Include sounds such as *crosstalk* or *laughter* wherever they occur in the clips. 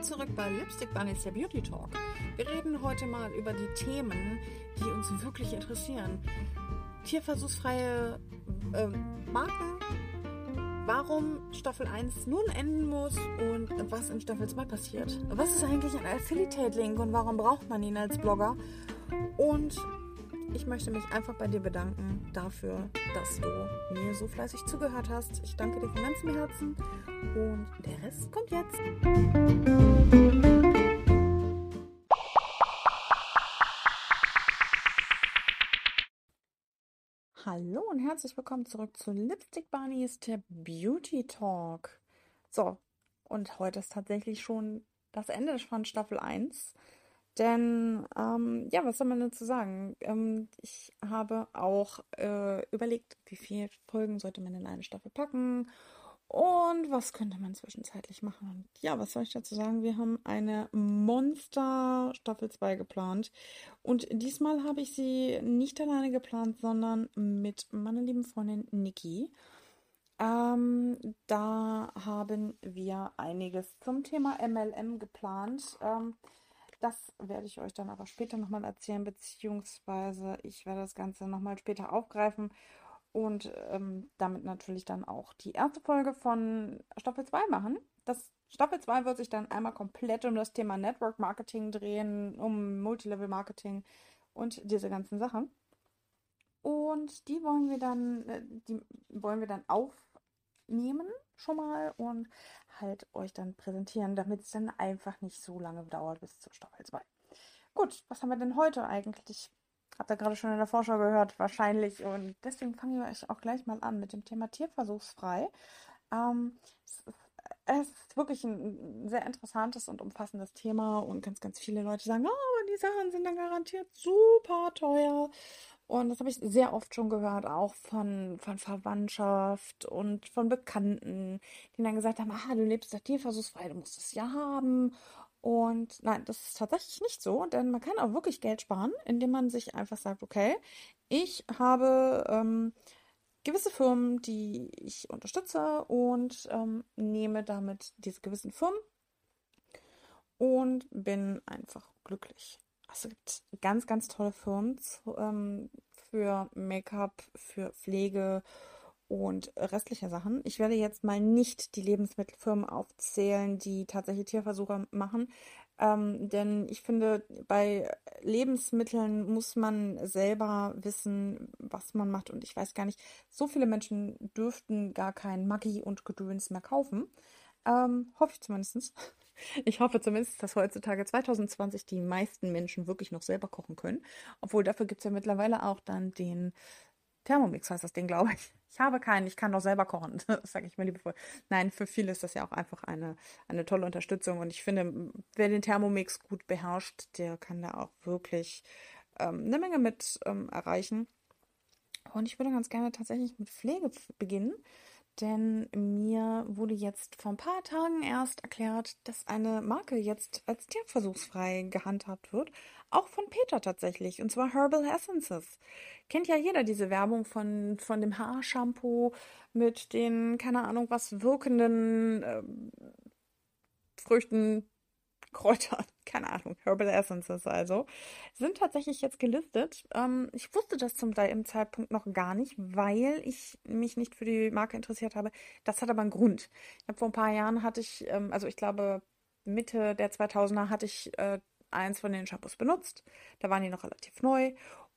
Willkommen zurück bei Lipstick Bunnies, der Beauty Talk. Wir reden heute mal über die Themen, die uns wirklich interessieren. Tierversuchsfreie äh, Marken, warum Staffel 1 nun enden muss und was in Staffel 2 passiert. Was ist eigentlich ein Affiliate-Link und warum braucht man ihn als Blogger? Und ich möchte mich einfach bei dir bedanken dafür, dass du mir so fleißig zugehört hast. Ich danke dir von ganzem Herzen und der Rest kommt jetzt. Hallo und herzlich willkommen zurück zu Lipstick Bunnies, der Beauty Talk. So, und heute ist tatsächlich schon das Ende von Staffel 1. Denn, ähm, ja, was soll man dazu sagen? Ähm, ich habe auch äh, überlegt, wie viele Folgen sollte man in eine Staffel packen und was könnte man zwischenzeitlich machen. Und ja, was soll ich dazu sagen? Wir haben eine Monster Staffel 2 geplant. Und diesmal habe ich sie nicht alleine geplant, sondern mit meiner lieben Freundin Niki. Ähm, da haben wir einiges zum Thema MLM geplant. Ähm, das werde ich euch dann aber später nochmal erzählen, beziehungsweise ich werde das Ganze nochmal später aufgreifen und ähm, damit natürlich dann auch die erste Folge von Staffel 2 machen. Das Staffel 2 wird sich dann einmal komplett um das Thema Network Marketing drehen, um Multilevel Marketing und diese ganzen Sachen. Und die wollen wir dann, äh, die wollen wir dann aufnehmen schon mal und halt euch dann präsentieren, damit es dann einfach nicht so lange dauert bis zur Staffel 2. Gut, was haben wir denn heute eigentlich? Habt ihr gerade schon in der Vorschau gehört, wahrscheinlich. Und deswegen fangen wir euch auch gleich mal an mit dem Thema Tierversuchsfrei. Ähm, es, ist, es ist wirklich ein sehr interessantes und umfassendes Thema und ganz, ganz viele Leute sagen, oh, die Sachen sind dann garantiert super teuer. Und das habe ich sehr oft schon gehört, auch von, von Verwandtschaft und von Bekannten, die dann gesagt haben, ah, du lebst da tierversuchsfrei, du musst es ja haben. Und nein, das ist tatsächlich nicht so, denn man kann auch wirklich Geld sparen, indem man sich einfach sagt, okay, ich habe ähm, gewisse Firmen, die ich unterstütze und ähm, nehme damit diese gewissen Firmen und bin einfach glücklich. Also es gibt ganz, ganz tolle Firmen zu, ähm, für Make-up, für Pflege und restliche Sachen. Ich werde jetzt mal nicht die Lebensmittelfirmen aufzählen, die tatsächlich Tierversuche machen. Ähm, denn ich finde, bei Lebensmitteln muss man selber wissen, was man macht. Und ich weiß gar nicht, so viele Menschen dürften gar kein Maggi und Gedöns mehr kaufen. Ähm, hoffe ich zumindest. Ich hoffe zumindest, dass heutzutage 2020 die meisten Menschen wirklich noch selber kochen können. Obwohl dafür gibt es ja mittlerweile auch dann den Thermomix, heißt das Ding, glaube ich. Ich habe keinen, ich kann doch selber kochen. *laughs* Sage ich mir liebevoll. Nein, für viele ist das ja auch einfach eine, eine tolle Unterstützung. Und ich finde, wer den Thermomix gut beherrscht, der kann da auch wirklich ähm, eine Menge mit ähm, erreichen. Und ich würde ganz gerne tatsächlich mit Pflege beginnen denn mir wurde jetzt vor ein paar Tagen erst erklärt, dass eine Marke jetzt als tierversuchsfrei gehandhabt wird. Auch von Peter tatsächlich. Und zwar Herbal Essences. Kennt ja jeder diese Werbung von, von dem Haarshampoo mit den, keine Ahnung was, wirkenden äh, Früchten, Kräuter, *laughs* keine Ahnung, Herbal Essences also, sind tatsächlich jetzt gelistet. Ähm, ich wusste das zum Zeitpunkt noch gar nicht, weil ich mich nicht für die Marke interessiert habe. Das hat aber einen Grund. Ich habe vor ein paar Jahren hatte ich, ähm, also ich glaube Mitte der 2000er hatte ich äh, eins von den Shampoos benutzt. Da waren die noch relativ neu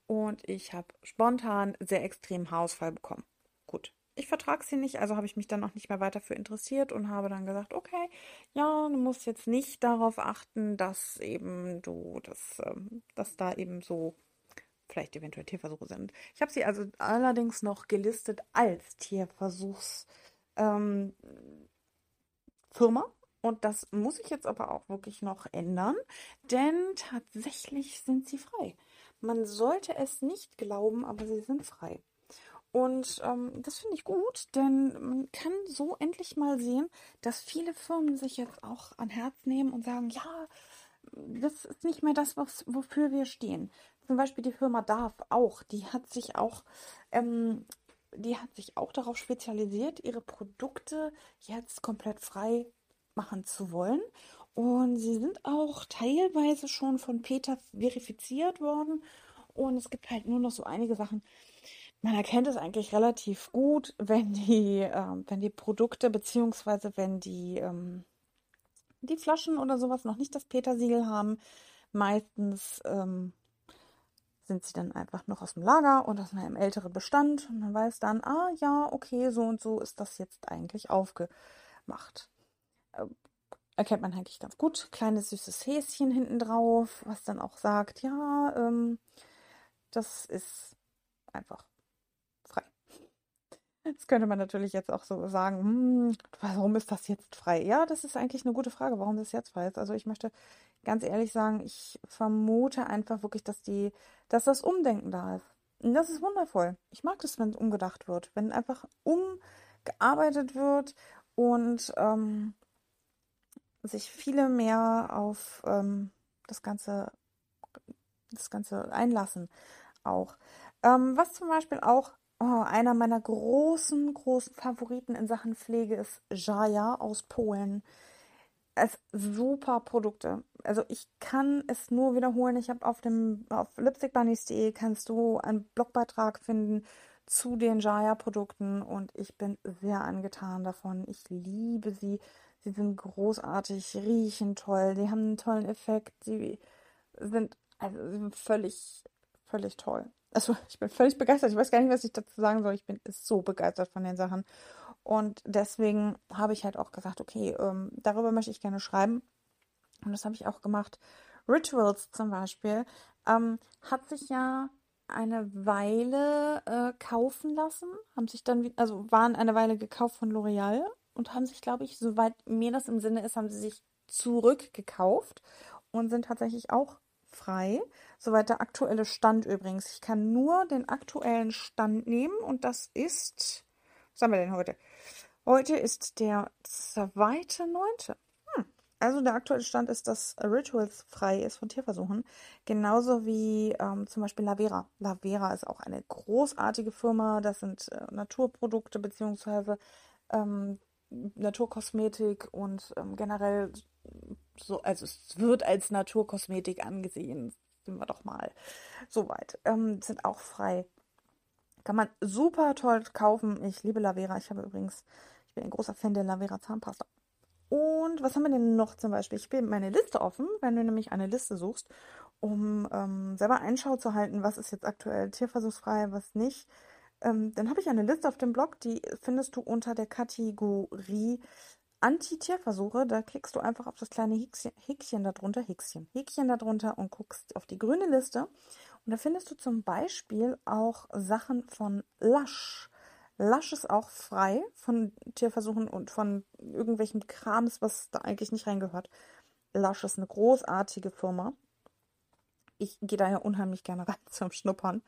und ich habe spontan sehr extrem Haarausfall bekommen. Gut, ich vertrage sie nicht, also habe ich mich dann auch nicht mehr weiter für interessiert und habe dann gesagt, okay, ja, du musst jetzt nicht darauf achten, dass eben du, dass, ähm, dass da eben so vielleicht eventuell Tierversuche sind. Ich habe sie also allerdings noch gelistet als Tierversuchsfirma ähm, und das muss ich jetzt aber auch wirklich noch ändern, denn tatsächlich sind sie frei. Man sollte es nicht glauben, aber sie sind frei. Und ähm, das finde ich gut, denn man kann so endlich mal sehen, dass viele Firmen sich jetzt auch an Herz nehmen und sagen, ja, das ist nicht mehr das, was, wofür wir stehen. Zum Beispiel die Firma DARF auch, die hat sich auch, ähm, die hat sich auch darauf spezialisiert, ihre Produkte jetzt komplett frei machen zu wollen und sie sind auch teilweise schon von Peter verifiziert worden. Und es gibt halt nur noch so einige Sachen. Man erkennt es eigentlich relativ gut, wenn die, äh, wenn die Produkte beziehungsweise wenn die, ähm, die Flaschen oder sowas noch nicht das Peter-Siegel haben. Meistens ähm, sind sie dann einfach noch aus dem Lager und aus einem älteren Bestand und man weiß dann, ah ja, okay, so und so ist das jetzt eigentlich aufgemacht. Äh, erkennt man eigentlich ganz gut. Kleines süßes Häschen hinten drauf, was dann auch sagt, ja, ähm, das ist einfach. Jetzt könnte man natürlich jetzt auch so sagen, hm, warum ist das jetzt frei? Ja, das ist eigentlich eine gute Frage, warum das jetzt frei ist. Also ich möchte ganz ehrlich sagen, ich vermute einfach wirklich, dass die, dass das Umdenken da ist. Und das ist wundervoll. Ich mag das, wenn umgedacht wird, wenn einfach umgearbeitet wird und ähm, sich viele mehr auf ähm, das Ganze, das Ganze einlassen auch. Ähm, was zum Beispiel auch oh, einer meiner großen, großen Favoriten in Sachen Pflege ist Jaja aus Polen. Es super Produkte. Also ich kann es nur wiederholen. Ich habe auf dem auf lipstickbunnies.de kannst du einen Blogbeitrag finden zu den Jaya Produkten und ich bin sehr angetan davon. Ich liebe sie. Sie sind großartig, riechen toll, die haben einen tollen Effekt, sie sind also sie sind völlig völlig toll. Also ich bin völlig begeistert. Ich weiß gar nicht, was ich dazu sagen soll. Ich bin so begeistert von den Sachen. Und deswegen habe ich halt auch gesagt, okay, ähm, darüber möchte ich gerne schreiben. Und das habe ich auch gemacht. Rituals zum Beispiel ähm, hat sich ja eine Weile äh, kaufen lassen, haben sich dann, also waren eine Weile gekauft von L'Oreal und haben sich, glaube ich, soweit mir das im Sinne ist, haben sie sich zurückgekauft und sind tatsächlich auch frei. Soweit der aktuelle Stand übrigens. Ich kann nur den aktuellen Stand nehmen und das ist, was haben wir denn heute? Heute ist der zweite Neunte. Hm. Also der aktuelle Stand ist, dass Rituals frei ist von Tierversuchen. Genauso wie ähm, zum Beispiel Lavera. Lavera ist auch eine großartige Firma. Das sind äh, Naturprodukte beziehungsweise ähm, Naturkosmetik und ähm, generell so, also es wird als Naturkosmetik angesehen. Sind wir doch mal soweit. Ähm, sind auch frei. Kann man super toll kaufen. Ich liebe Lavera. Ich habe übrigens, ich bin ein großer Fan der Lavera Zahnpasta. Und was haben wir denn noch zum Beispiel? Ich bin meine Liste offen, wenn du nämlich eine Liste suchst, um ähm, selber Einschau zu halten, was ist jetzt aktuell tierversuchsfrei, was nicht. Ähm, dann habe ich eine Liste auf dem Blog, die findest du unter der Kategorie Anti-Tierversuche. Da klickst du einfach auf das kleine Häkchen, darunter, Häkchen, Häkchen darunter und guckst auf die grüne Liste. Und da findest du zum Beispiel auch Sachen von Lush. Lush ist auch frei von Tierversuchen und von irgendwelchen Krams, was da eigentlich nicht reingehört. Lush ist eine großartige Firma. Ich gehe da ja unheimlich gerne *laughs* rein zum Schnuppern.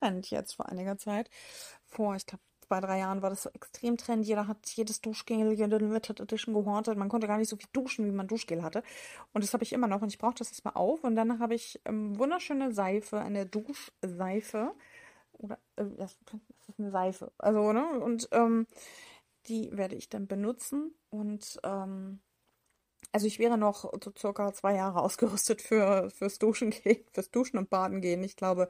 Jetzt vor einiger Zeit. Vor, ich glaube, zwei, drei Jahren war das so extrem Trend. Jeder hat jedes Duschgel, jede Limited Edition gehortet. Man konnte gar nicht so viel duschen, wie man Duschgel hatte. Und das habe ich immer noch und ich brauche das jetzt mal auf. Und dann habe ich ähm, wunderschöne Seife, eine Duschseife. Oder, äh, das ist eine Seife. Also, ne? Und ähm, die werde ich dann benutzen und ähm, also ich wäre noch so circa zwei Jahre *laughs* ausgerüstet für fürs Duschen gehen, fürs Duschen und Baden gehen. Ich glaube,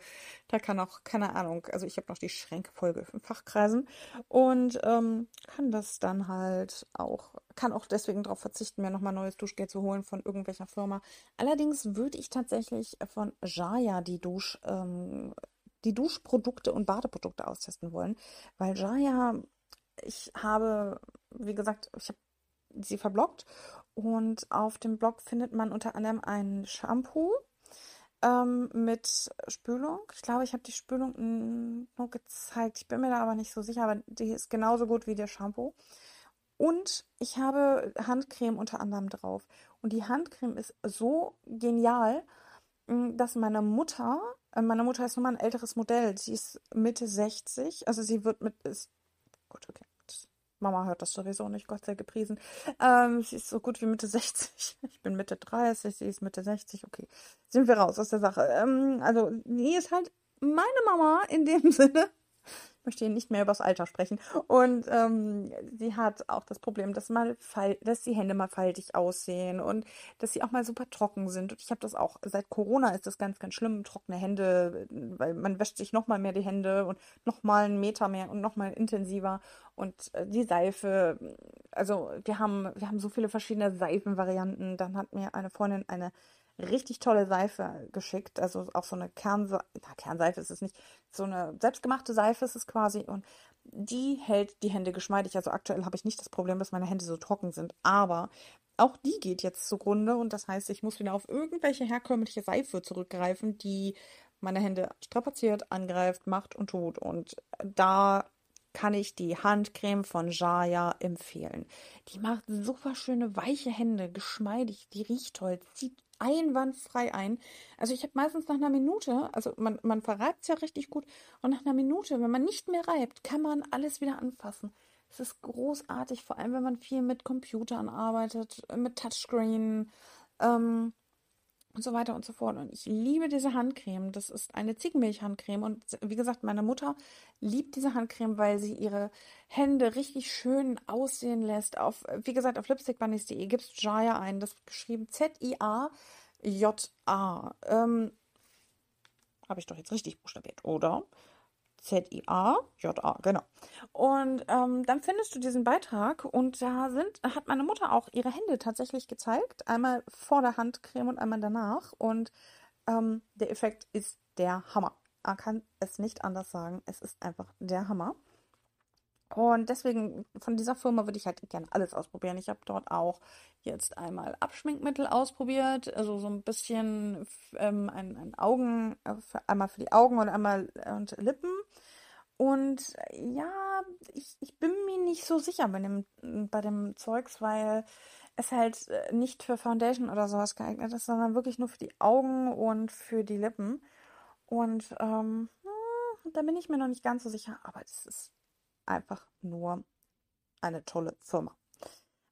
da kann auch, keine Ahnung, also ich habe noch die Schränke voll in Fachkreisen und ähm, kann das dann halt auch, kann auch deswegen darauf verzichten, mir nochmal neues Duschgel zu holen von irgendwelcher Firma. Allerdings würde ich tatsächlich von Jaya die Dusch, ähm, die Duschprodukte und Badeprodukte austesten wollen, weil Jaya, ich habe, wie gesagt, ich habe sie verblockt und auf dem Blog findet man unter anderem ein Shampoo ähm, mit Spülung. Ich glaube, ich habe die Spülung nur gezeigt. Ich bin mir da aber nicht so sicher, aber die ist genauso gut wie der Shampoo. Und ich habe Handcreme unter anderem drauf. Und die Handcreme ist so genial, dass meine Mutter, äh, meine Mutter ist nochmal ein älteres Modell. Sie ist Mitte 60, also sie wird mit, ist, gut, okay, Mama hört das sowieso nicht, Gott sei gepriesen. Ähm, sie ist so gut wie Mitte 60. *laughs* Ich bin Mitte 30, sie ist Mitte 60. Okay, sind wir raus aus der Sache. Ähm, also, sie ist halt meine Mama in dem *laughs* Sinne möchte hier nicht mehr über das Alter sprechen. Und ähm, sie hat auch das Problem, dass, mal dass die Hände mal faltig aussehen und dass sie auch mal super trocken sind. Und ich habe das auch, seit Corona ist das ganz, ganz schlimm, trockene Hände, weil man wäscht sich nochmal mehr die Hände und nochmal einen Meter mehr und nochmal intensiver. Und äh, die Seife, also wir haben, wir haben so viele verschiedene Seifenvarianten. Dann hat mir eine Freundin eine richtig tolle Seife geschickt. Also auch so eine Kernseife, Kernseife ist es nicht, so eine selbstgemachte Seife ist es quasi. Und die hält die Hände geschmeidig. Also aktuell habe ich nicht das Problem, dass meine Hände so trocken sind. Aber auch die geht jetzt zugrunde. Und das heißt, ich muss wieder auf irgendwelche herkömmliche Seife zurückgreifen, die meine Hände strapaziert, angreift, macht und tut. Und da kann ich die Handcreme von Jaya empfehlen. Die macht super schöne weiche Hände, geschmeidig, die riecht toll, zieht einwandfrei ein. Also ich habe meistens nach einer Minute, also man, man verreibt es ja richtig gut, und nach einer Minute, wenn man nicht mehr reibt, kann man alles wieder anfassen. Es ist großartig, vor allem wenn man viel mit Computern arbeitet, mit Touchscreen. Ähm, und so weiter und so fort. Und ich liebe diese Handcreme. Das ist eine Ziegenmilch-Handcreme. Und wie gesagt, meine Mutter liebt diese Handcreme, weil sie ihre Hände richtig schön aussehen lässt. Auf, wie gesagt, auf lipstickbunnies.de gibt es Jaya ein. Das geschrieben Z-I-A-J-A. Ähm, Habe ich doch jetzt richtig buchstabiert, oder? Z-I-A-J-A, genau. Und ähm, dann findest du diesen Beitrag und da sind, hat meine Mutter auch ihre Hände tatsächlich gezeigt. Einmal vor der Handcreme und einmal danach. Und ähm, der Effekt ist der Hammer. Man kann es nicht anders sagen. Es ist einfach der Hammer. Und deswegen von dieser Firma würde ich halt gerne alles ausprobieren. Ich habe dort auch jetzt einmal Abschminkmittel ausprobiert, also so ein bisschen ähm, ein, ein Augen, äh, einmal für die Augen und einmal und Lippen. Und ja, ich, ich bin mir nicht so sicher bei dem, bei dem Zeugs, weil es halt äh, nicht für Foundation oder sowas geeignet ist, sondern wirklich nur für die Augen und für die Lippen. Und ähm, hm, da bin ich mir noch nicht ganz so sicher, aber es ist einfach nur eine tolle Firma.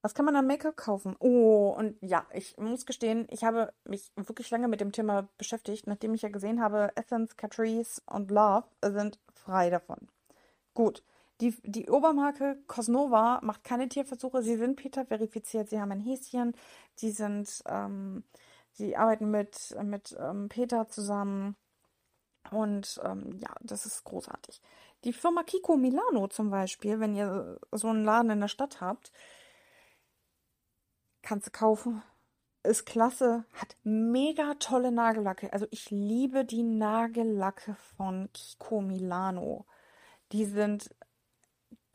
Was kann man an Make-up kaufen? Oh, und ja, ich muss gestehen, ich habe mich wirklich lange mit dem Thema beschäftigt, nachdem ich ja gesehen habe, Essence, Catrice und Love sind frei davon. Gut. Die, die Obermarke Cosnova macht keine Tierversuche. Sie sind Peter verifiziert. Sie haben ein Häschen. Die sind, ähm, sie arbeiten mit, mit ähm, Peter zusammen. Und ähm, ja, das ist großartig. Die Firma Kiko Milano zum Beispiel, wenn ihr so einen Laden in der Stadt habt, kannst du kaufen. Ist klasse, hat mega tolle Nagellacke. Also ich liebe die Nagellacke von Kiko Milano. Die sind,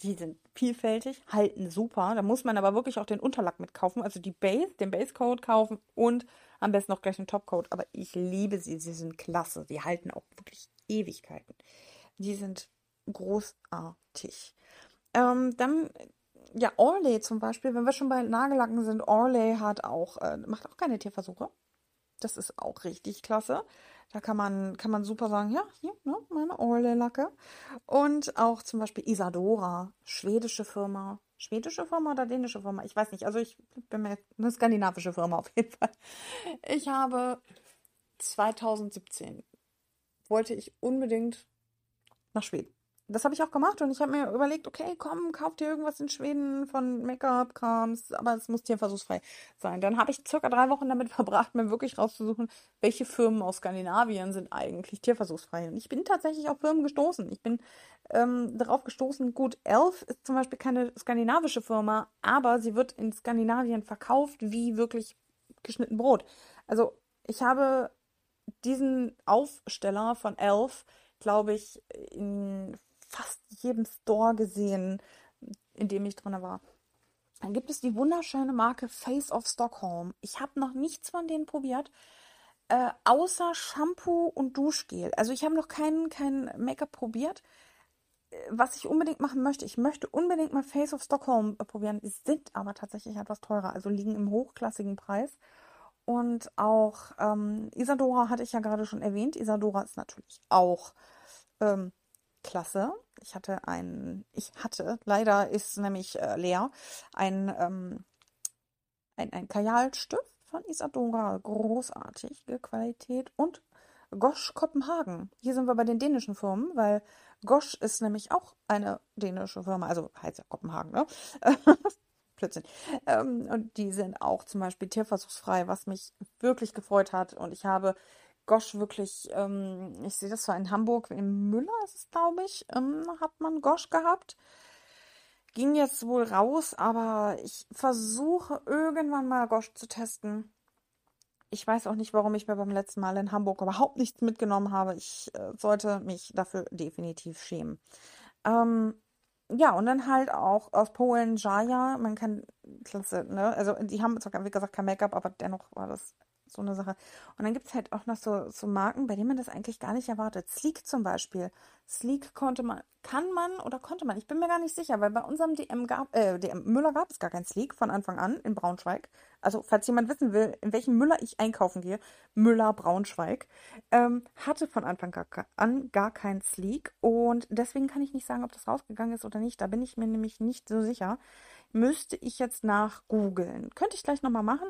die sind vielfältig, halten super. Da muss man aber wirklich auch den Unterlack mitkaufen, also die Base, den Basecoat kaufen und am besten noch gleich einen Topcoat. Aber ich liebe sie, sie sind klasse. Die halten auch wirklich Ewigkeiten. Die sind großartig. Ähm, dann, ja, Orley zum Beispiel, wenn wir schon bei Nagellacken sind, Orley hat auch, äh, macht auch keine Tierversuche. Das ist auch richtig klasse. Da kann man, kann man super sagen, ja, hier, ne, meine Orle-Lacke. Und auch zum Beispiel Isadora, schwedische Firma. Schwedische Firma oder dänische Firma? Ich weiß nicht. Also ich bin mir eine skandinavische Firma auf jeden Fall. Ich habe 2017 wollte ich unbedingt nach Schweden das habe ich auch gemacht und ich habe mir überlegt, okay, komm, kauf dir irgendwas in Schweden von Make-up-Krams, aber es muss tierversuchsfrei sein. Dann habe ich circa drei Wochen damit *laughs* verbracht, mir wirklich rauszusuchen, welche Firmen aus Skandinavien sind eigentlich tierversuchsfrei. Und ich bin tatsächlich auf Firmen gestoßen. Ich bin ähm, darauf gestoßen, gut, Elf ist zum Beispiel keine skandinavische Firma, aber sie wird in Skandinavien verkauft wie wirklich geschnitten Brot. Also ich habe diesen Aufsteller von Elf, glaube ich, in fast jedem Store gesehen, in dem ich drin war. Dann gibt es die wunderschöne Marke Face of Stockholm. Ich habe noch nichts von denen probiert, äh, außer Shampoo und Duschgel. Also ich habe noch kein, kein Make-up probiert. Äh, was ich unbedingt machen möchte, ich möchte unbedingt mal Face of Stockholm äh, probieren. Die sind aber tatsächlich etwas teurer, also liegen im hochklassigen Preis. Und auch ähm, Isadora hatte ich ja gerade schon erwähnt. Isadora ist natürlich auch ähm, klasse. Ich hatte ein, ich hatte, leider ist nämlich äh, leer, ein, ähm, ein, ein Kajalstift von Isadora, großartige Qualität und Gosch Kopenhagen. Hier sind wir bei den dänischen Firmen, weil Gosch ist nämlich auch eine dänische Firma, also heißt ja Kopenhagen, ne? *laughs* Blödsinn. Ähm, und die sind auch zum Beispiel tierversuchsfrei, was mich wirklich gefreut hat. Und ich habe Gosch wirklich, ähm, ich sehe das zwar in Hamburg, in Müller ist es, glaube ich, ähm, hat man Gosch gehabt. Ging jetzt wohl raus, aber ich versuche irgendwann mal Gosch zu testen. Ich weiß auch nicht, warum ich mir beim letzten Mal in Hamburg überhaupt nichts mitgenommen habe. Ich äh, sollte mich dafür definitiv schämen. Ähm, ja, und dann halt auch aus Polen Jaya. Man kann, klasse, ne? Also, die haben zwar, wie gesagt, kein Make-up, aber dennoch war das so eine Sache. Und dann gibt es halt auch noch so, so Marken, bei denen man das eigentlich gar nicht erwartet. Sleek zum Beispiel. Sleek konnte man, kann man oder konnte man, ich bin mir gar nicht sicher, weil bei unserem DM gab, äh, DM Müller gab es gar kein Sleek von Anfang an in Braunschweig. Also, falls jemand wissen will, in welchem Müller ich einkaufen gehe, Müller Braunschweig, ähm, hatte von Anfang an gar kein Sleek und deswegen kann ich nicht sagen, ob das rausgegangen ist oder nicht. Da bin ich mir nämlich nicht so sicher müsste ich jetzt nach googeln. Könnte ich gleich nochmal machen.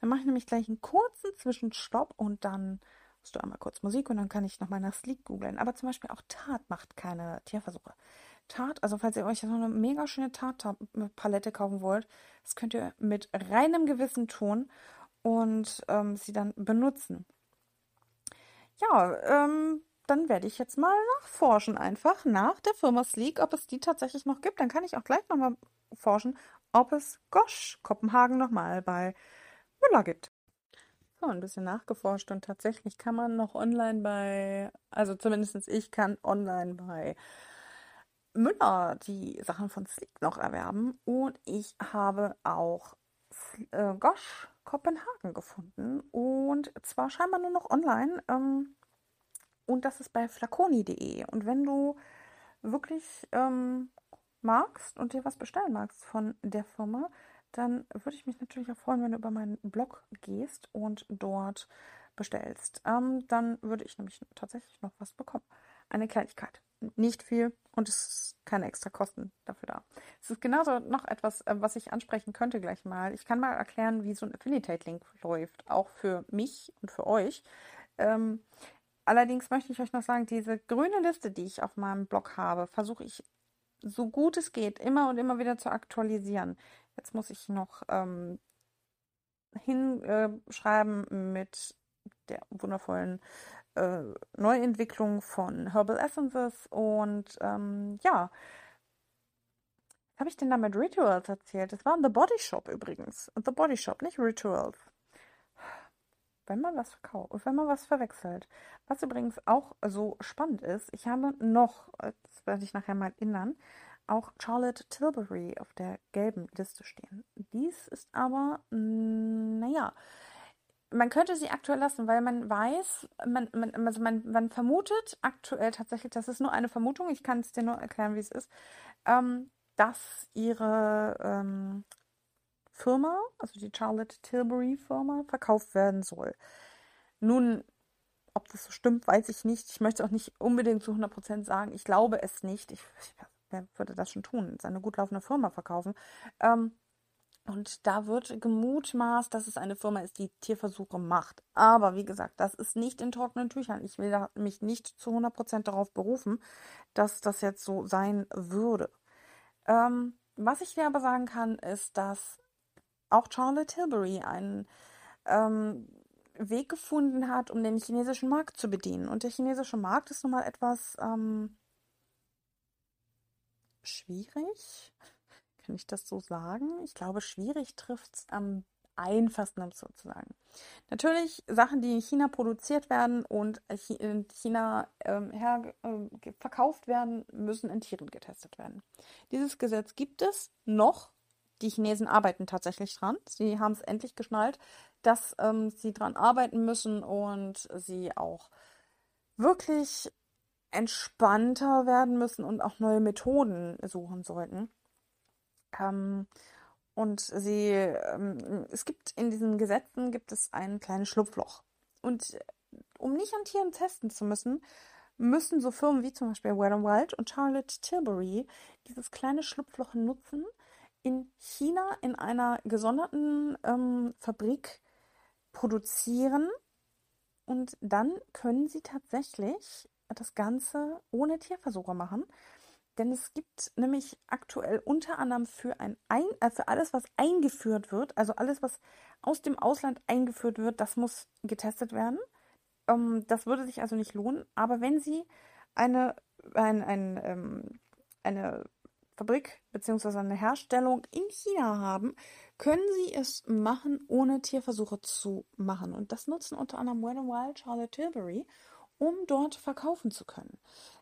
Dann mache ich nämlich gleich einen kurzen Zwischenstopp und dann hast du einmal kurz Musik und dann kann ich nochmal nach Sleek googeln. Aber zum Beispiel auch Tat macht keine Tierversuche. Tat, also falls ihr euch so eine mega schöne Tat-Palette kaufen wollt, das könnt ihr mit reinem Gewissen tun und ähm, sie dann benutzen. Ja, ähm, dann werde ich jetzt mal nachforschen einfach nach der Firma Sleek, ob es die tatsächlich noch gibt. Dann kann ich auch gleich nochmal forschen, ob es Gosch Kopenhagen nochmal bei Müller gibt. So, ein bisschen nachgeforscht und tatsächlich kann man noch online bei, also zumindest ich kann online bei Müller die Sachen von Sleek noch erwerben und ich habe auch äh, Gosch Kopenhagen gefunden und zwar scheinbar nur noch online ähm, und das ist bei flaconi.de und wenn du wirklich ähm, magst und dir was bestellen magst von der Firma, dann würde ich mich natürlich auch freuen, wenn du über meinen Blog gehst und dort bestellst. Ähm, dann würde ich nämlich tatsächlich noch was bekommen. Eine Kleinigkeit. Nicht viel und es ist keine extra Kosten dafür da. Es ist genauso noch etwas, äh, was ich ansprechen könnte gleich mal. Ich kann mal erklären, wie so ein Affiliate-Link läuft, auch für mich und für euch. Ähm, allerdings möchte ich euch noch sagen, diese grüne Liste, die ich auf meinem Blog habe, versuche ich so gut es geht, immer und immer wieder zu aktualisieren. Jetzt muss ich noch ähm, hinschreiben mit der wundervollen äh, Neuentwicklung von Herbal Essences und ähm, ja, habe ich denn da mit Rituals erzählt? Das war The Body Shop übrigens. The Body Shop, nicht Rituals wenn man was verkauft, wenn man was verwechselt. Was übrigens auch so spannend ist, ich habe noch, das werde ich nachher mal erinnern, auch Charlotte Tilbury auf der gelben Liste stehen. Dies ist aber, naja, man könnte sie aktuell lassen, weil man weiß, man, man, also man, man vermutet aktuell tatsächlich, das ist nur eine Vermutung, ich kann es dir nur erklären, wie es ist, ähm, dass ihre ähm, Firma, also die Charlotte Tilbury Firma, verkauft werden soll. Nun ob das so stimmt, weiß ich nicht. Ich möchte auch nicht unbedingt zu 100% sagen. Ich glaube es nicht. Ich, wer würde das schon tun? Seine gut laufende Firma verkaufen. Ähm, und da wird gemutmaßt, dass es eine Firma ist, die Tierversuche macht. Aber wie gesagt, das ist nicht in trockenen Tüchern. Ich will mich nicht zu 100% darauf berufen, dass das jetzt so sein würde. Ähm, was ich dir aber sagen kann, ist, dass auch Charlotte Tilbury einen ähm, Weg gefunden hat, um den chinesischen Markt zu bedienen. Und der chinesische Markt ist nun mal etwas ähm, schwierig. *laughs* Kann ich das so sagen? Ich glaube, schwierig trifft es am einfachsten, um es so zu sagen. Natürlich Sachen, die in China produziert werden und in China ähm, her, äh, verkauft werden, müssen in Tieren getestet werden. Dieses Gesetz gibt es noch. Die Chinesen arbeiten tatsächlich dran. Sie haben es endlich geschnallt, dass ähm, sie dran arbeiten müssen und sie auch wirklich entspannter werden müssen und auch neue Methoden suchen sollten. Ähm, und sie, ähm, es gibt in diesen Gesetzen gibt es ein kleines Schlupfloch. Und um nicht an Tieren testen zu müssen, müssen so Firmen wie zum Beispiel Wet n Wild und Charlotte Tilbury dieses kleine Schlupfloch nutzen, in China in einer gesonderten ähm, Fabrik produzieren und dann können sie tatsächlich das Ganze ohne Tierversuche machen. Denn es gibt nämlich aktuell unter anderem für, ein, ein äh, für alles, was eingeführt wird, also alles, was aus dem Ausland eingeführt wird, das muss getestet werden. Ähm, das würde sich also nicht lohnen. Aber wenn Sie eine, ein, ein, ähm, eine Fabrik bzw. eine Herstellung in China haben, können Sie es machen, ohne Tierversuche zu machen. Und das nutzen unter anderem Wet n Wild, Charlotte Tilbury, um dort verkaufen zu können.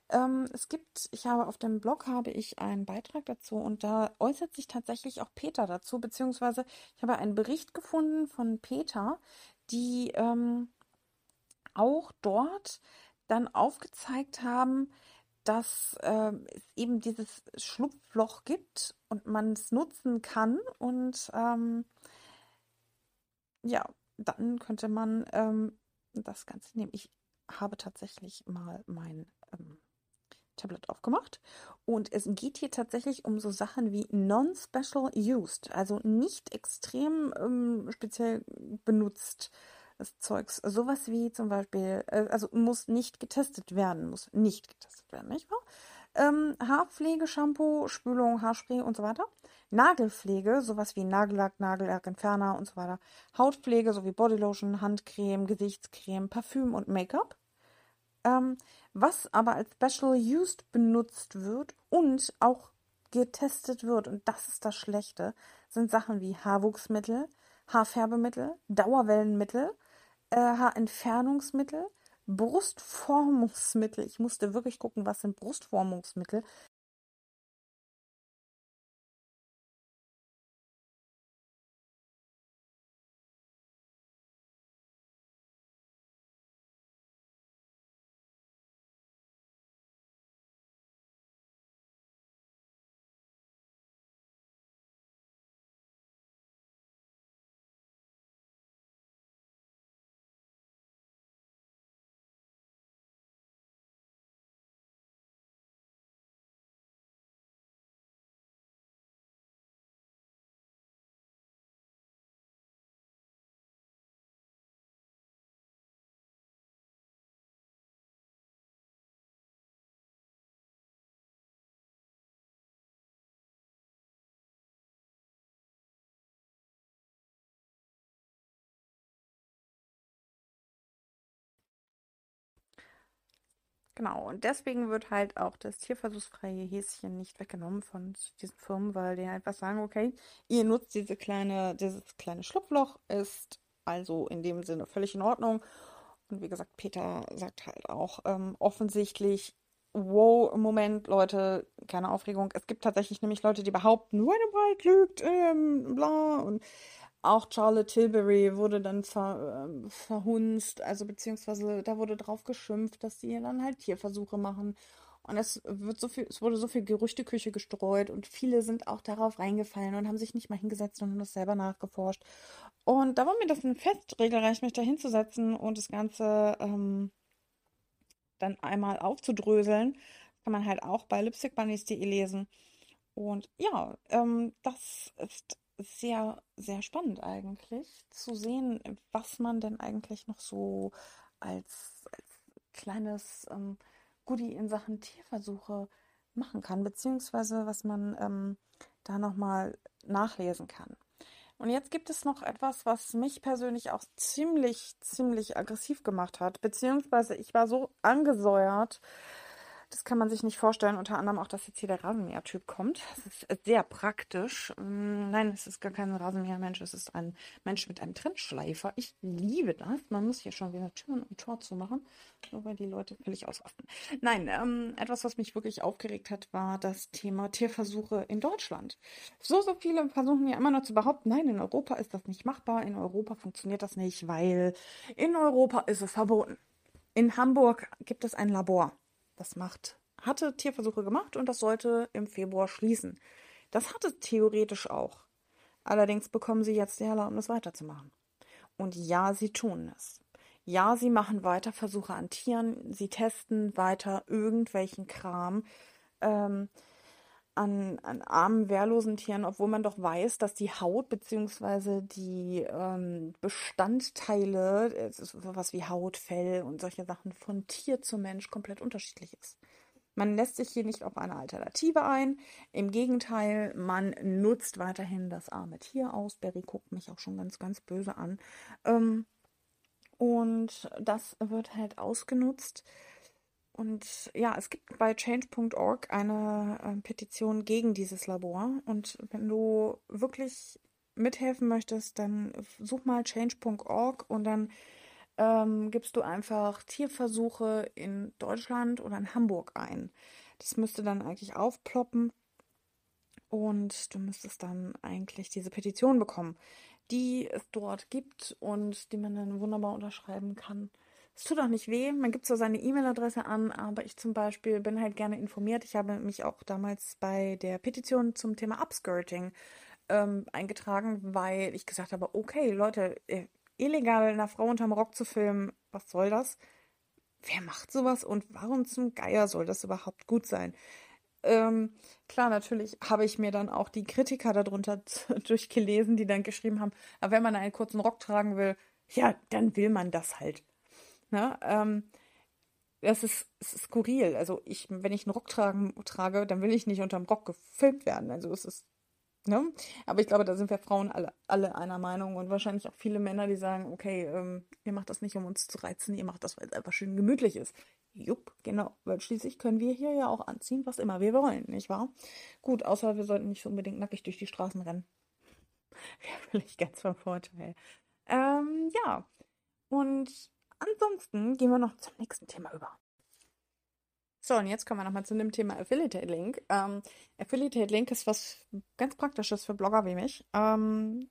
Ähm, es gibt, ich habe auf dem Blog habe ich einen Beitrag dazu und da äußert sich tatsächlich auch Peter dazu, beziehungsweise ich habe einen Bericht gefunden von Peter, die ähm, auch dort dann aufgezeigt haben, dass äh, es eben dieses Schlupfloch gibt und man es nutzen kann und ähm, ja, dann könnte man ähm, das Ganze nehmen. Ich habe tatsächlich mal mein ähm, Tablet aufgemacht. Und es geht hier tatsächlich um so Sachen wie Non-Special Used, also nicht extrem ähm, speziell benutzt. Das Zeugs, sowas wie zum Beispiel, äh, also muss nicht getestet werden, muss nicht getestet werden, nicht wahr? Ähm, Haarpflege, Shampoo, Spülung, Haarspray und so weiter. Nagelpflege, sowas wie Nagellack, Nagellackentferner und so weiter. Hautpflege sowie Bodylotion, Handcreme, Gesichtscreme, Parfüm und Make-up. Ähm, was aber als Special Used benutzt wird und auch getestet wird, und das ist das Schlechte, sind Sachen wie Haarwuchsmittel, Haarfärbemittel, Dauerwellenmittel, Haarentfernungsmittel, Brustformungsmittel. Ich musste wirklich gucken, was sind Brustformungsmittel. Genau, und deswegen wird halt auch das tierversuchsfreie Häschen nicht weggenommen von diesen Firmen, weil die einfach sagen, okay, ihr nutzt diese kleine, dieses kleine Schlupfloch, ist also in dem Sinne völlig in Ordnung. Und wie gesagt, Peter sagt halt auch ähm, offensichtlich, wow, Moment, Leute, keine Aufregung. Es gibt tatsächlich nämlich Leute, die behaupten, White lügt, ähm, bla, und auch Charlotte Tilbury wurde dann ver, äh, verhunzt, also beziehungsweise da wurde drauf geschimpft, dass sie dann halt Tierversuche machen. Und es wird so viel, es wurde so viel Gerüchteküche gestreut und viele sind auch darauf reingefallen und haben sich nicht mal hingesetzt und haben das selber nachgeforscht. Und da war mir das ein Fest, regelrecht mich da hinzusetzen und das Ganze ähm, dann einmal aufzudröseln, kann man halt auch bei lipstickbunnies.de lesen. Und ja, ähm, das ist sehr, sehr spannend eigentlich zu sehen, was man denn eigentlich noch so als, als kleines ähm, Goodie in Sachen Tierversuche machen kann, beziehungsweise was man ähm, da nochmal nachlesen kann. Und jetzt gibt es noch etwas, was mich persönlich auch ziemlich, ziemlich aggressiv gemacht hat, beziehungsweise ich war so angesäuert, das kann man sich nicht vorstellen, unter anderem auch, dass jetzt hier der Rasenmäher-Typ kommt. Das ist sehr praktisch. Mm, nein, es ist gar kein Rasenmäher-Mensch, es ist ein Mensch mit einem Trennschleifer. Ich liebe das. Man muss hier schon wieder Türen und Tor zumachen, nur weil die Leute völlig ausrasten. Nein, ähm, etwas, was mich wirklich aufgeregt hat, war das Thema Tierversuche in Deutschland. So, so viele versuchen ja immer noch zu behaupten, nein, in Europa ist das nicht machbar, in Europa funktioniert das nicht, weil in Europa ist es verboten. In Hamburg gibt es ein Labor das macht, hatte Tierversuche gemacht und das sollte im Februar schließen. Das hatte theoretisch auch. Allerdings bekommen sie jetzt die Erlaubnis weiterzumachen. Und ja, sie tun es. Ja, sie machen weiter Versuche an Tieren, sie testen weiter irgendwelchen Kram ähm, an, an armen, wehrlosen Tieren, obwohl man doch weiß, dass die Haut bzw. die ähm, Bestandteile, sowas wie Haut, Fell und solche Sachen von Tier zu Mensch komplett unterschiedlich ist. Man lässt sich hier nicht auf eine Alternative ein. Im Gegenteil, man nutzt weiterhin das arme Tier aus. Barry guckt mich auch schon ganz, ganz böse an. Ähm, und das wird halt ausgenutzt und ja, es gibt bei change.org eine äh, Petition gegen dieses Labor. Und wenn du wirklich mithelfen möchtest, dann such mal change.org und dann ähm, gibst du einfach Tierversuche in Deutschland oder in Hamburg ein. Das müsste dann eigentlich aufploppen und du müsstest dann eigentlich diese Petition bekommen, die es dort gibt und die man dann wunderbar unterschreiben kann. Es tut auch nicht weh, man gibt zwar seine E-Mail-Adresse an, aber ich zum Beispiel bin halt gerne informiert. Ich habe mich auch damals bei der Petition zum Thema Upskirting ähm, eingetragen, weil ich gesagt habe, okay, Leute, äh, illegal einer Frau unterm Rock zu filmen, was soll das? Wer macht sowas und warum zum Geier soll das überhaupt gut sein? Ähm, klar, natürlich habe ich mir dann auch die Kritiker darunter *laughs* durchgelesen, die dann geschrieben haben, aber wenn man einen kurzen Rock tragen will, ja, dann will man das halt. Ne? Ähm, das ist, ist, skurril. Also ich, wenn ich einen Rock tragen, trage, dann will ich nicht unterm Rock gefilmt werden. Also es ist, ne? Aber ich glaube, da sind wir Frauen alle, alle einer Meinung und wahrscheinlich auch viele Männer, die sagen, okay, ähm, ihr macht das nicht, um uns zu reizen, ihr macht das, weil es einfach schön gemütlich ist. Jupp, genau. Weil schließlich können wir hier ja auch anziehen, was immer wir wollen, nicht wahr? Gut, außer wir sollten nicht unbedingt nackig durch die Straßen rennen. *laughs* Wäre vielleicht ganz vom Vorteil. Ähm, ja. Und ansonsten gehen wir noch zum nächsten Thema über. So, und jetzt kommen wir nochmal zu dem Thema Affiliate Link. Ähm, Affiliate Link ist was ganz Praktisches für Blogger wie mich, ähm,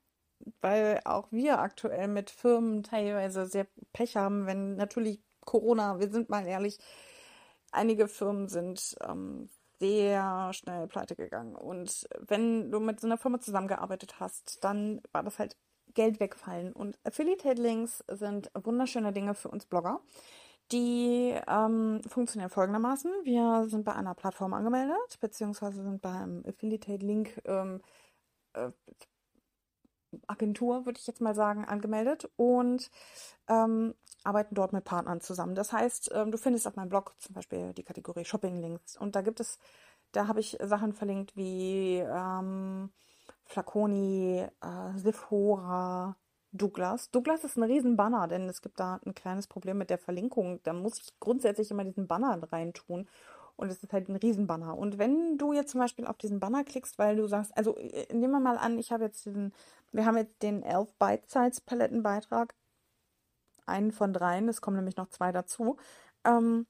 weil auch wir aktuell mit Firmen teilweise sehr Pech haben, wenn natürlich Corona, wir sind mal ehrlich, einige Firmen sind ähm, sehr schnell pleite gegangen. Und wenn du mit so einer Firma zusammengearbeitet hast, dann war das halt Geld wegfallen. Und Affiliate-Links sind wunderschöne Dinge für uns Blogger. Die ähm, funktionieren folgendermaßen. Wir sind bei einer Plattform angemeldet, beziehungsweise sind beim Affiliate-Link ähm, äh, Agentur, würde ich jetzt mal sagen, angemeldet und ähm, arbeiten dort mit Partnern zusammen. Das heißt, ähm, du findest auf meinem Blog zum Beispiel die Kategorie Shopping-Links und da gibt es, da habe ich Sachen verlinkt wie ähm, Flaconi, äh, Sephora, Douglas. Douglas ist ein Riesenbanner, denn es gibt da ein kleines Problem mit der Verlinkung. Da muss ich grundsätzlich immer diesen Banner reintun. Und es ist halt ein Riesenbanner. Und wenn du jetzt zum Beispiel auf diesen Banner klickst, weil du sagst, also äh, nehmen wir mal an, ich habe jetzt diesen, wir haben jetzt den Elf Bite-Size Palettenbeitrag. Einen von dreien, es kommen nämlich noch zwei dazu. Ähm,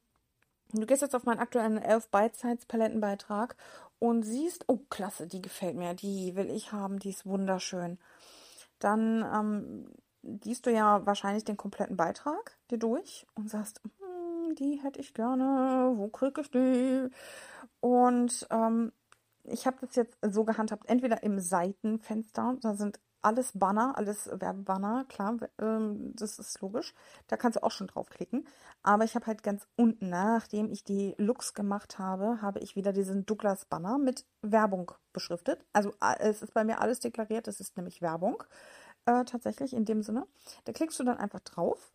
du gehst jetzt auf meinen aktuellen Elf Bite-Size Palettenbeitrag und siehst, oh klasse, die gefällt mir, die will ich haben, die ist wunderschön, dann ähm, liest du ja wahrscheinlich den kompletten Beitrag dir durch und sagst, hm, die hätte ich gerne, wo kriege ich die? Und ähm, ich habe das jetzt so gehandhabt, entweder im Seitenfenster, da sind alles Banner, alles Werbebanner, klar, ähm, das ist logisch. Da kannst du auch schon draufklicken. Aber ich habe halt ganz unten, nachdem ich die Looks gemacht habe, habe ich wieder diesen Douglas-Banner mit Werbung beschriftet. Also es ist bei mir alles deklariert, es ist nämlich Werbung. Äh, tatsächlich in dem Sinne. Da klickst du dann einfach drauf,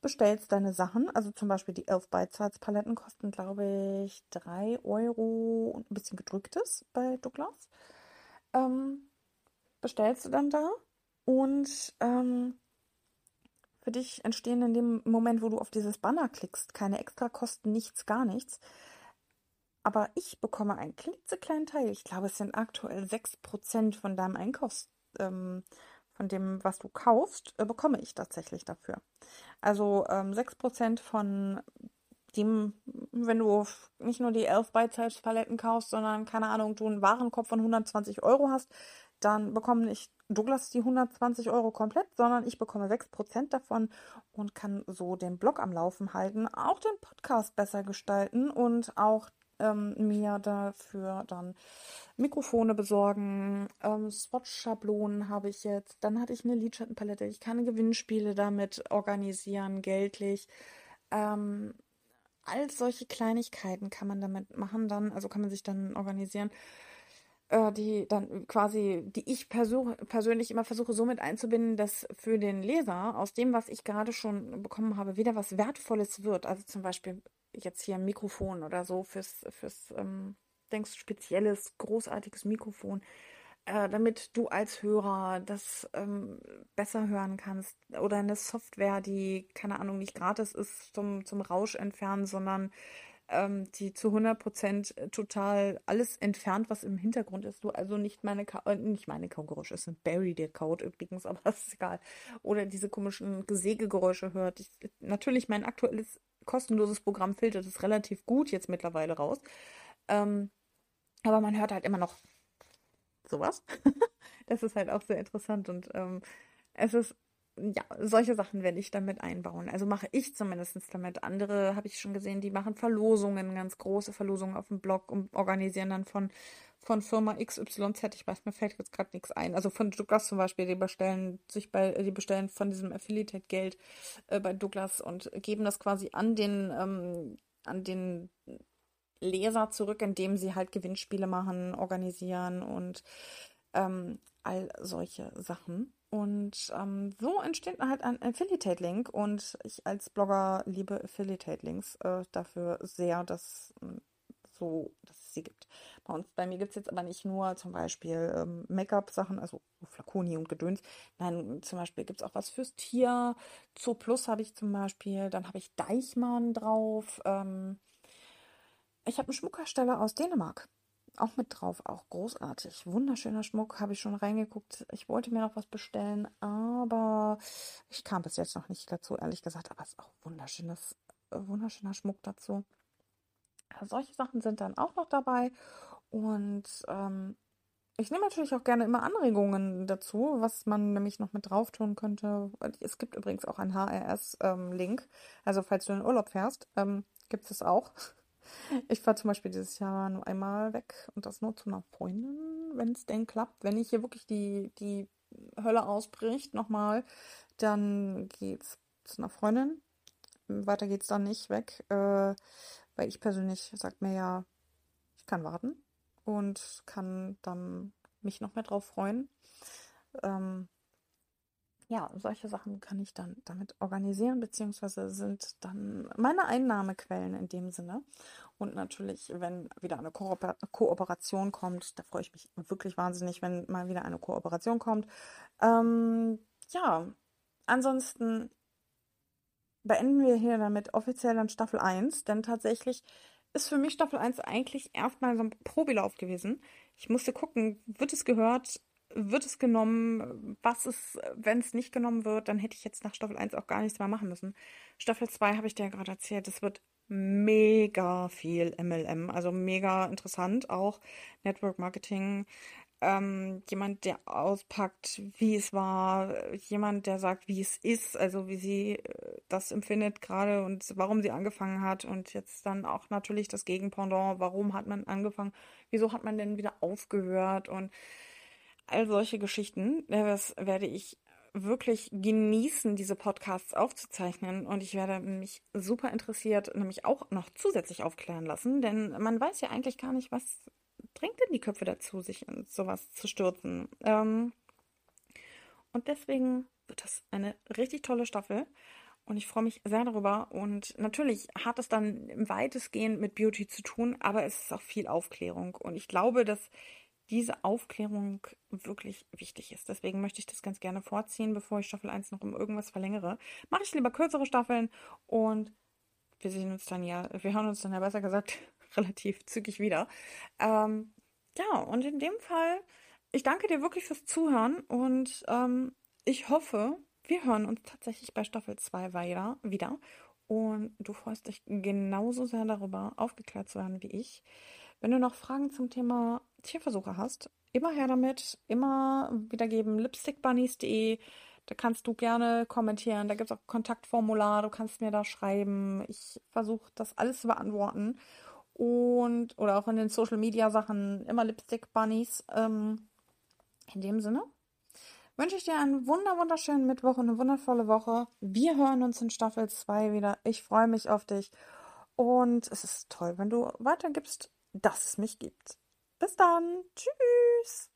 bestellst deine Sachen. Also zum Beispiel die Elf Bite Paletten kosten, glaube ich, 3 Euro und ein bisschen gedrücktes bei Douglas. Ähm, bestellst du dann da und ähm, für dich entstehen in dem Moment, wo du auf dieses Banner klickst, keine Extrakosten, nichts, gar nichts. Aber ich bekomme einen klitzekleinen Teil. Ich glaube, es sind aktuell 6% von deinem Einkaufs, ähm, von dem, was du kaufst, äh, bekomme ich tatsächlich dafür. Also ähm, 6% von dem, wenn du nicht nur die 11 Bite-Size-Paletten kaufst, sondern, keine Ahnung, du einen Warenkorb von 120 Euro hast, dann bekomme nicht Douglas die 120 Euro komplett, sondern ich bekomme 6% davon und kann so den Blog am Laufen halten, auch den Podcast besser gestalten und auch ähm, mir dafür dann Mikrofone besorgen, ähm, Swatch-Schablonen habe ich jetzt, dann hatte ich eine Lidschattenpalette, ich kann Gewinnspiele damit organisieren, geldlich. Ähm, all solche Kleinigkeiten kann man damit machen, dann, also kann man sich dann organisieren die dann quasi, die ich persönlich immer versuche so mit einzubinden, dass für den Leser aus dem, was ich gerade schon bekommen habe, wieder was Wertvolles wird. Also zum Beispiel jetzt hier ein Mikrofon oder so fürs, fürs ähm, denkst spezielles, großartiges Mikrofon, äh, damit du als Hörer das ähm, besser hören kannst. Oder eine Software, die, keine Ahnung, nicht gratis ist zum, zum Rausch entfernen, sondern ähm, die zu 100% äh, total alles entfernt, was im Hintergrund ist. Du also nicht meine, Ka äh, nicht meine Kaugeräusche, es sind Barry der Code übrigens, *laughs* aber das ist egal. Oder diese komischen Gesägegeräusche hört. Ich, natürlich mein aktuelles kostenloses Programm filtert es relativ gut jetzt mittlerweile raus. Ähm, aber man hört halt immer noch sowas. *laughs* das ist halt auch sehr interessant und ähm, es ist ja, solche Sachen werde ich damit einbauen. Also mache ich zumindest damit. Andere habe ich schon gesehen, die machen Verlosungen, ganz große Verlosungen auf dem Blog und organisieren dann von, von Firma XYZ. Ich weiß, mir fällt jetzt gerade nichts ein. Also von Douglas zum Beispiel, die bestellen sich bei, die bestellen von diesem Affiliate Geld äh, bei Douglas und geben das quasi an den, ähm, an den Leser zurück, indem sie halt Gewinnspiele machen, organisieren und ähm, all solche Sachen. Und ähm, so entsteht halt ein Affiliate-Link und ich als Blogger liebe Affiliate-Links äh, dafür sehr, dass ähm, so, dass es sie gibt. Bei uns, bei mir gibt es jetzt aber nicht nur zum Beispiel ähm, Make-up-Sachen, also Flaconi und Gedöns. Nein, zum Beispiel gibt es auch was fürs Tier. Zoo Plus habe ich zum Beispiel. Dann habe ich Deichmann drauf. Ähm, ich habe einen Schmuckhersteller aus Dänemark auch mit drauf, auch großartig. Wunderschöner Schmuck, habe ich schon reingeguckt. Ich wollte mir noch was bestellen, aber ich kam bis jetzt noch nicht dazu, ehrlich gesagt. Aber es ist auch wunderschönes, äh, wunderschöner Schmuck dazu. Solche Sachen sind dann auch noch dabei. Und ähm, ich nehme natürlich auch gerne immer Anregungen dazu, was man nämlich noch mit drauf tun könnte. Es gibt übrigens auch einen HRS-Link. Ähm, also falls du in den Urlaub fährst, ähm, gibt es auch. Ich fahre zum Beispiel dieses Jahr nur einmal weg und das nur zu einer Freundin, wenn es denn klappt. Wenn nicht hier wirklich die, die Hölle ausbricht, nochmal, dann geht's zu einer Freundin. Weiter geht's dann nicht weg, äh, weil ich persönlich sag mir ja, ich kann warten und kann dann mich noch mehr drauf freuen. Ähm, ja, solche Sachen kann ich dann damit organisieren, beziehungsweise sind dann meine Einnahmequellen in dem Sinne. Und natürlich, wenn wieder eine Kooper Kooperation kommt, da freue ich mich wirklich wahnsinnig, wenn mal wieder eine Kooperation kommt. Ähm, ja, ansonsten beenden wir hier damit offiziell dann Staffel 1, denn tatsächlich ist für mich Staffel 1 eigentlich erstmal so ein Probilauf gewesen. Ich musste gucken, wird es gehört, wird es genommen? Was ist, wenn es nicht genommen wird? Dann hätte ich jetzt nach Staffel 1 auch gar nichts mehr machen müssen. Staffel 2 habe ich dir gerade erzählt, es wird mega viel MLM, also mega interessant auch Network Marketing. Äh, ähm, jemand, der auspackt, wie es war, jemand, der sagt, wie es ist, also wie sie äh, das empfindet gerade und warum sie angefangen hat und jetzt dann auch natürlich das Gegenpendant, warum hat man angefangen, wieso hat man denn wieder aufgehört und all solche Geschichten, das werde ich wirklich genießen, diese Podcasts aufzuzeichnen. Und ich werde mich super interessiert, nämlich auch noch zusätzlich aufklären lassen, denn man weiß ja eigentlich gar nicht, was drängt denn die Köpfe dazu, sich in sowas zu stürzen. Ähm, und deswegen wird das eine richtig tolle Staffel. Und ich freue mich sehr darüber. Und natürlich hat es dann weitestgehend mit Beauty zu tun, aber es ist auch viel Aufklärung. Und ich glaube, dass diese Aufklärung wirklich wichtig ist. Deswegen möchte ich das ganz gerne vorziehen, bevor ich Staffel 1 noch um irgendwas verlängere. Mache ich lieber kürzere Staffeln und wir sehen uns dann ja, wir hören uns dann ja besser gesagt *laughs* relativ zügig wieder. Ähm, ja, und in dem Fall, ich danke dir wirklich fürs Zuhören und ähm, ich hoffe, wir hören uns tatsächlich bei Staffel 2 weiter, wieder. Und du freust dich genauso sehr darüber, aufgeklärt zu werden wie ich. Wenn du noch Fragen zum Thema Tierversuche hast, immer her damit, immer wiedergeben, lipstickbunnies.de. Da kannst du gerne kommentieren. Da gibt es auch Kontaktformular. Du kannst mir da schreiben. Ich versuche das alles zu beantworten. Und, oder auch in den Social Media Sachen immer Lipstick Bunnies. Ähm, in dem Sinne wünsche ich dir einen wunder, wunderschönen Mittwoch und eine wundervolle Woche. Wir hören uns in Staffel 2 wieder. Ich freue mich auf dich. Und es ist toll, wenn du weitergibst, dass es mich gibt. Bis dann. Tschüss.